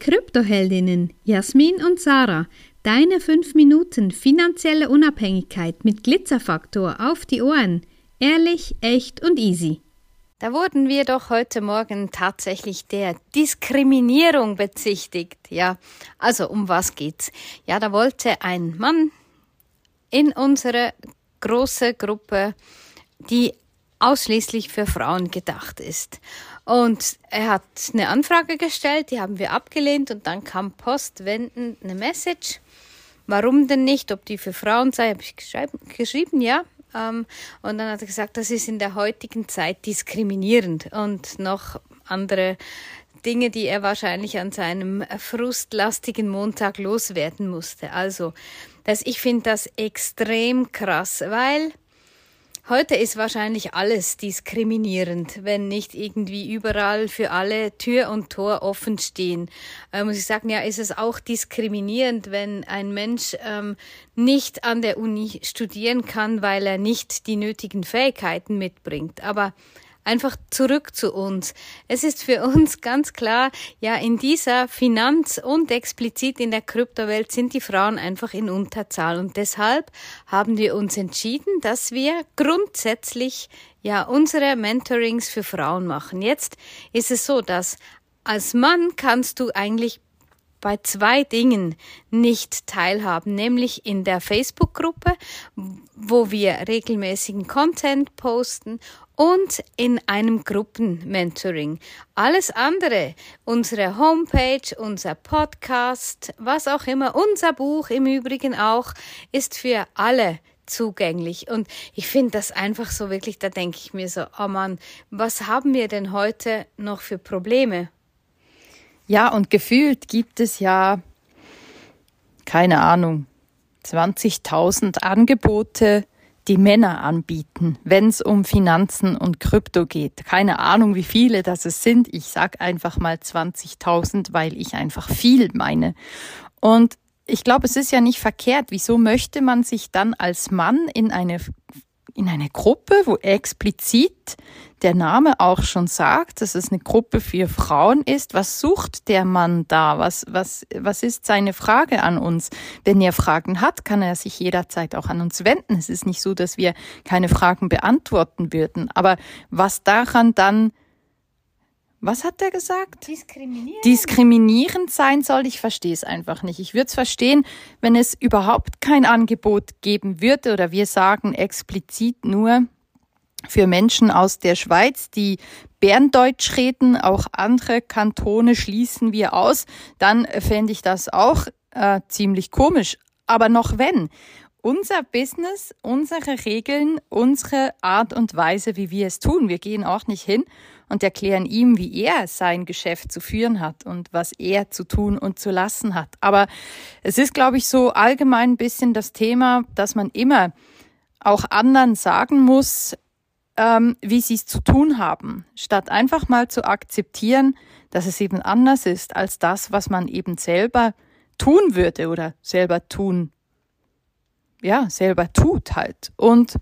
Kryptoheldinnen Jasmin und Sarah. Deine 5 Minuten finanzielle Unabhängigkeit mit Glitzerfaktor auf die Ohren. Ehrlich, echt und easy. Da wurden wir doch heute Morgen tatsächlich der Diskriminierung bezichtigt. Ja, also um was geht's? Ja, da wollte ein Mann in unsere große Gruppe, die ausschließlich für Frauen gedacht ist. Und er hat eine Anfrage gestellt, die haben wir abgelehnt und dann kam postwendend eine Message. Warum denn nicht? Ob die für Frauen sei, habe ich geschrieben, ja. Ähm, und dann hat er gesagt, das ist in der heutigen Zeit diskriminierend und noch andere Dinge, die er wahrscheinlich an seinem frustlastigen Montag loswerden musste. Also, das, ich finde das extrem krass, weil Heute ist wahrscheinlich alles diskriminierend, wenn nicht irgendwie überall für alle Tür und Tor offen stehen. Äh, muss ich sagen, ja, ist es auch diskriminierend, wenn ein Mensch ähm, nicht an der Uni studieren kann, weil er nicht die nötigen Fähigkeiten mitbringt. Aber Einfach zurück zu uns. Es ist für uns ganz klar, ja, in dieser Finanz- und explizit in der Kryptowelt sind die Frauen einfach in Unterzahl. Und deshalb haben wir uns entschieden, dass wir grundsätzlich ja unsere Mentorings für Frauen machen. Jetzt ist es so, dass als Mann kannst du eigentlich bei zwei Dingen nicht teilhaben, nämlich in der Facebook-Gruppe, wo wir regelmäßigen Content posten und in einem Gruppenmentoring. Alles andere, unsere Homepage, unser Podcast, was auch immer, unser Buch im Übrigen auch, ist für alle zugänglich. Und ich finde das einfach so wirklich, da denke ich mir so, oh Mann, was haben wir denn heute noch für Probleme? Ja, und gefühlt gibt es ja, keine Ahnung, 20.000 Angebote, die Männer anbieten, wenn es um Finanzen und Krypto geht. Keine Ahnung, wie viele das es sind. Ich sag einfach mal 20.000, weil ich einfach viel meine. Und ich glaube, es ist ja nicht verkehrt. Wieso möchte man sich dann als Mann in eine in eine Gruppe, wo explizit der Name auch schon sagt, dass es eine Gruppe für Frauen ist. Was sucht der Mann da? Was, was, was ist seine Frage an uns? Wenn er Fragen hat, kann er sich jederzeit auch an uns wenden. Es ist nicht so, dass wir keine Fragen beantworten würden. Aber was daran dann was hat der gesagt? Diskriminierend. Diskriminierend sein soll, ich verstehe es einfach nicht. Ich würde es verstehen, wenn es überhaupt kein Angebot geben würde oder wir sagen explizit nur für Menschen aus der Schweiz, die Berndeutsch reden, auch andere Kantone schließen wir aus, dann fände ich das auch äh, ziemlich komisch. Aber noch wenn unser Business, unsere Regeln, unsere Art und Weise, wie wir es tun. Wir gehen auch nicht hin und erklären ihm, wie er sein Geschäft zu führen hat und was er zu tun und zu lassen hat. Aber es ist, glaube ich, so allgemein ein bisschen das Thema, dass man immer auch anderen sagen muss, ähm, wie sie es zu tun haben, statt einfach mal zu akzeptieren, dass es eben anders ist als das, was man eben selber tun würde oder selber tun ja, selber tut halt. Und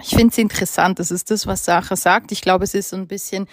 ich finde es interessant, das ist das, was Sache sagt. Ich glaube, es ist so ein bisschen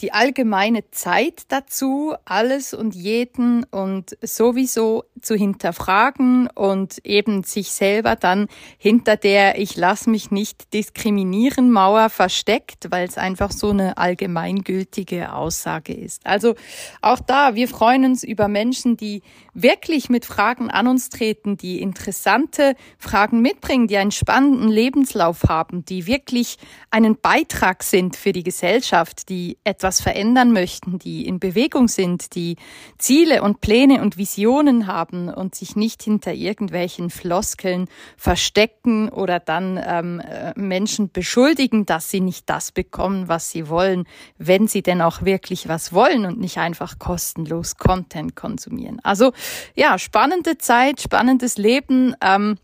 die allgemeine Zeit dazu, alles und jeden und sowieso zu hinterfragen und eben sich selber dann hinter der Ich lass mich nicht diskriminieren Mauer versteckt, weil es einfach so eine allgemeingültige Aussage ist. Also auch da, wir freuen uns über Menschen, die wirklich mit Fragen an uns treten, die interessante Fragen mitbringen, die einen spannenden Lebenslauf haben, die wirklich einen Beitrag sind für die Gesellschaft, die etwas etwas verändern möchten, die in Bewegung sind, die Ziele und Pläne und Visionen haben und sich nicht hinter irgendwelchen Floskeln verstecken oder dann ähm, äh, Menschen beschuldigen, dass sie nicht das bekommen, was sie wollen, wenn sie denn auch wirklich was wollen und nicht einfach kostenlos Content konsumieren. Also ja, spannende Zeit, spannendes Leben. Ähm,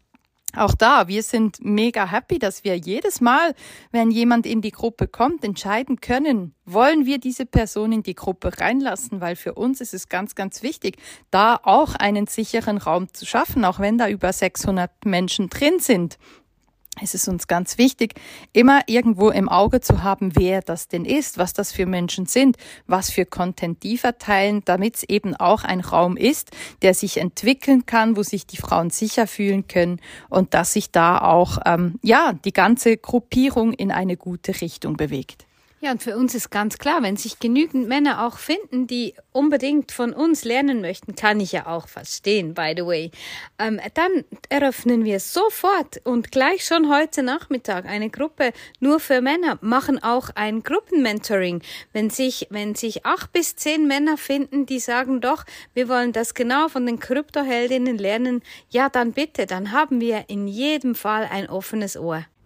auch da, wir sind mega happy, dass wir jedes Mal, wenn jemand in die Gruppe kommt, entscheiden können, wollen wir diese Person in die Gruppe reinlassen, weil für uns ist es ganz, ganz wichtig, da auch einen sicheren Raum zu schaffen, auch wenn da über 600 Menschen drin sind es ist uns ganz wichtig, immer irgendwo im Auge zu haben, wer das denn ist, was das für Menschen sind, was für Content die verteilen, damit es eben auch ein Raum ist, der sich entwickeln kann, wo sich die Frauen sicher fühlen können und dass sich da auch ähm, ja die ganze Gruppierung in eine gute Richtung bewegt. Ja, und für uns ist ganz klar, wenn sich genügend Männer auch finden, die unbedingt von uns lernen möchten, kann ich ja auch verstehen, by the way, ähm, dann eröffnen wir sofort und gleich schon heute Nachmittag eine Gruppe nur für Männer, machen auch ein Gruppenmentoring. Wenn sich, wenn sich acht bis zehn Männer finden, die sagen doch, wir wollen das genau von den Kryptoheldinnen lernen, ja, dann bitte, dann haben wir in jedem Fall ein offenes Ohr.